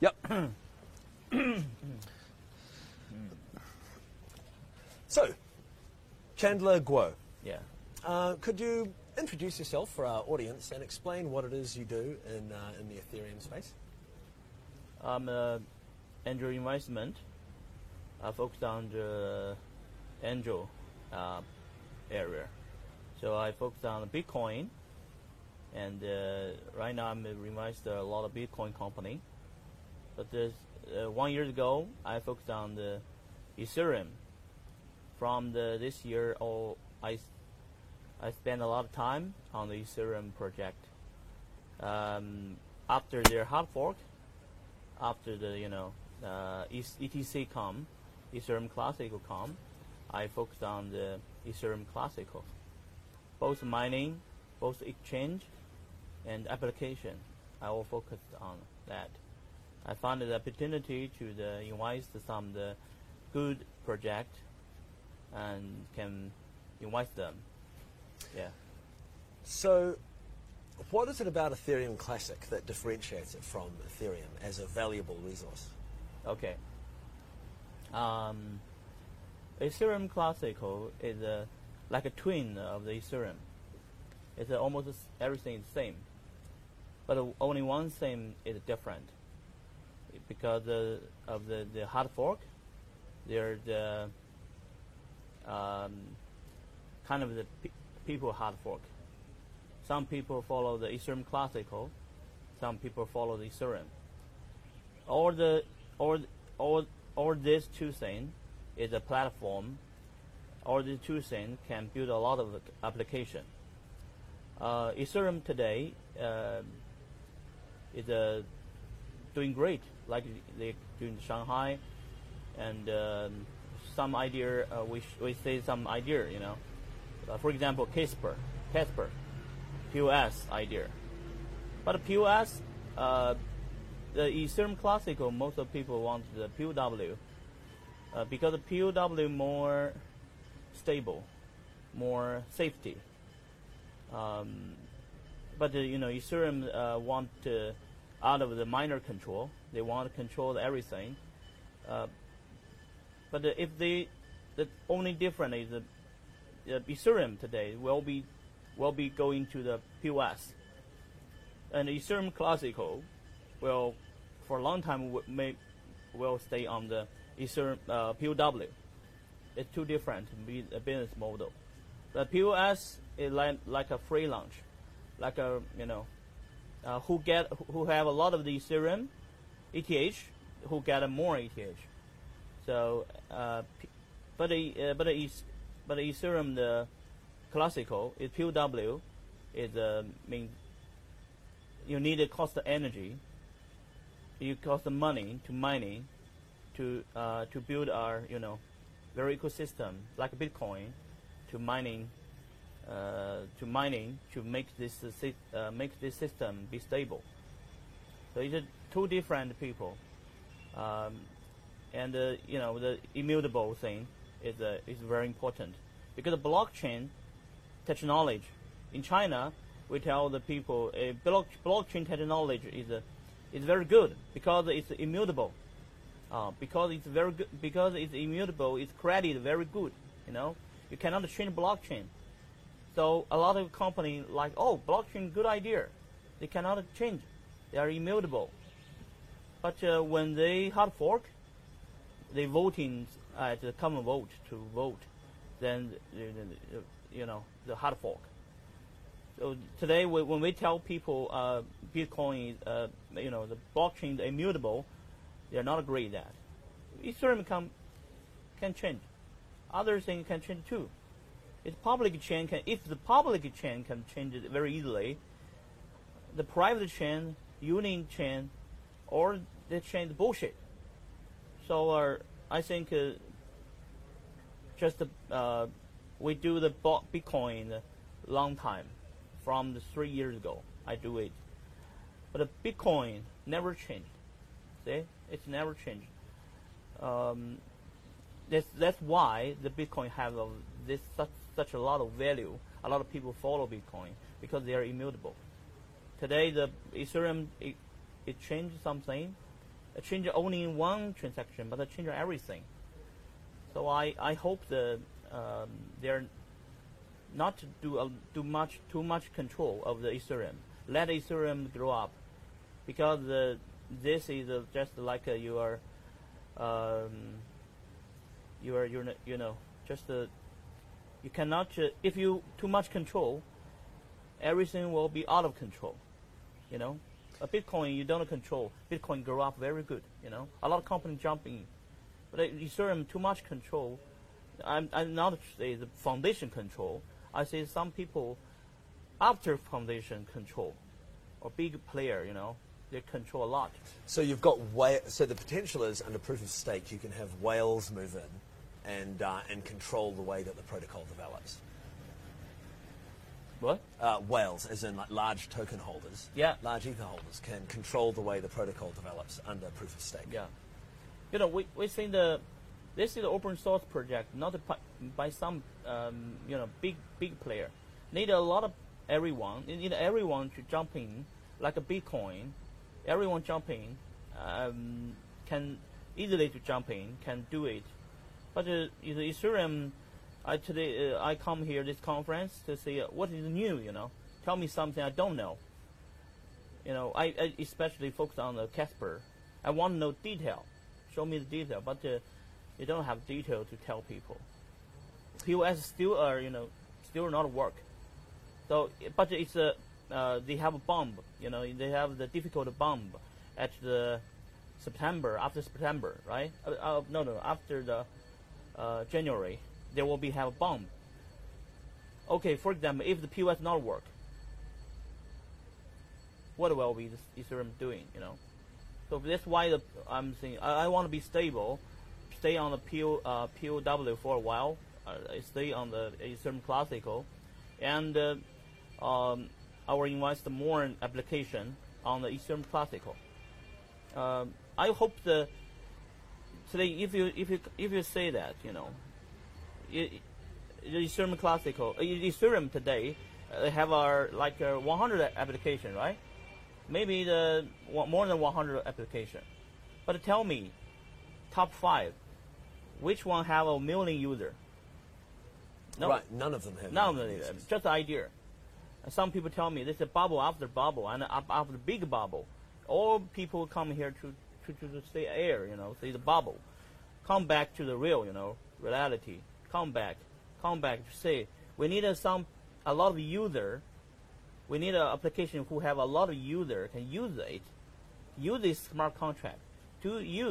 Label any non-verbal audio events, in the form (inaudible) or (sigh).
Yep. (coughs) so, Chandler Guo, Yeah. uh, could you introduce yourself for our audience and explain what it is you do in, uh, in the Ethereum space? I'm a angel investment. I focus on the angel uh, area. So I focus on Bitcoin, and uh, right now I'm invested a lot of Bitcoin company. But this, uh, one year ago, I focused on the Ethereum. From the this year, oh, I I spent a lot of time on the Ethereum project. Um, after their hard fork, after the you know uh, ETC come, Ethereum Classical come, I focused on the Ethereum Classical, both mining, both exchange, and application. I will focus on that. I found the opportunity to the invest some the good project and can invite them. Yeah. So, what is it about Ethereum Classic that differentiates it from Ethereum as a valuable resource? Okay. Um, Ethereum Classical is a, like a twin of the Ethereum. It's a, almost everything is same, but uh, only one thing is different because of the, the hard fork. They're the um, kind of the pe- people hard fork. Some people follow the Ethereum Classical, some people follow the Ethereum all the all all all these two things is a platform. All these two things can build a lot of application. Uh, Ethereum today uh, is uh, doing great, like they do in Shanghai, and um, some idea uh, we we say some idea, you know. Uh, for example, Casper, Casper, POS idea, but POS. Uh, the Ethereum Classical, most of people want the POW uh, because the POW more stable, more safety. Um, but uh, you know, Ethereum uh, want uh, out of the miner control. They want to control everything. Uh, but if they, the only difference is the uh, Ethereum today will be will be going to the POS, and Ethereum Classical will for a long time may will stay on the Ethereum uh, POW. It's two different bu- business model. The POS is like like a free launch, like a you know, uh, who get who have a lot of the Ethereum, ETH, who get more ETH. So, uh, but the uh, but the but the Ethereum the classical is POW, is uh, mean you need to cost energy you cost the money to mining to uh, to build our you know very ecosystem like Bitcoin to mining to mining to make this uh, uh, make this system be stable. So it's uh, two different people, um, and uh, you know the immutable thing is uh, is very important because blockchain technology in China we tell the people a block, blockchain technology is a is very good because it's immutable. Uh, because it's very good, because it's immutable, it's credit very good. You know, you cannot change blockchain. So a lot of company like, oh, blockchain, good idea. They cannot change. They are immutable. But uh, when they hard fork, they voting at the common vote to vote, then uh, you know the hard fork. So today, when we tell people uh, Bitcoin, uh, you know, the blockchain is immutable, they're not agree that. Ethereum can can change. Other things can change too. It's public chain can if the public chain can change it very easily. The private chain, union chain, or the chain bullshit. So uh, I think uh, just uh, we do the Bitcoin long time from the three years ago. I do it, but the Bitcoin never changed. See, it's never changed. Um, that's that's why the Bitcoin have this such such a lot of value. A lot of people follow Bitcoin because they are immutable. Today, the Ethereum it, it changed something. it change only in one transaction, but it change everything. So I, I hope the um, they're not to do uh, do much too much control of the Ethereum. Let Ethereum grow up, because uh, this is uh, just like uh, you are, um, you are you know just uh, you cannot if you too much control, everything will be out of control. You know, a Bitcoin you don't control. Bitcoin grow up very good. You know, a lot of companies jumping, but Ethereum too much control. I'm, I'm not say the foundation control. I say some people after foundation control or big player, you know, they control a lot. So you've got whale, so the potential is under proof of stake you can have whales move in and uh, and control the way that the protocol develops. What? Uh, whales, as in like large token holders, Yeah. large ether holders, can control the way the protocol develops under proof of stake. Yeah. You know, we we think the this is an open source project, not by, by some um, you know big big player. Need a lot of everyone. You need everyone to jump in, like a Bitcoin. Everyone jump in, um, can easily to jump in, can do it. But uh, the Ethereum, I today uh, I come here this conference to see uh, what is new. You know, tell me something I don't know. You know, I, I especially focus on the Casper. I want to know detail. Show me the detail, but you don't have detail to tell people. POS still are you know still not work. So, but it's a uh, they have a bomb. You know, they have the difficult bomb at the September after September, right? Uh, uh, no, no, after the uh, January, there will be have a bomb. Okay, for example, if the POS not work, what will be the Ethereum doing? You know, so that's why the, I'm saying I, I want to be stable, stay on the PO, uh, POW for a while, uh, stay on the Ethereum Classical, and uh, um, I will invest more in application on the Ethereum Classical. Um, I hope the today if you if you if you say that you know, it, the Ethereum Classical Ethereum today uh, have our like uh, 100 application right? Maybe the more than 100 application, but tell me, top five, which one have a million user? No, Right, none of them have. None of them, just the idea. Some people tell me this is bubble after bubble and after big bubble. All people come here to, to, to, stay air, you know, see the bubble. Come back to the real, you know, reality. Come back. Come back to say we need a, some a lot of user. We need an application who have a lot of user can use it, use this smart contract to use.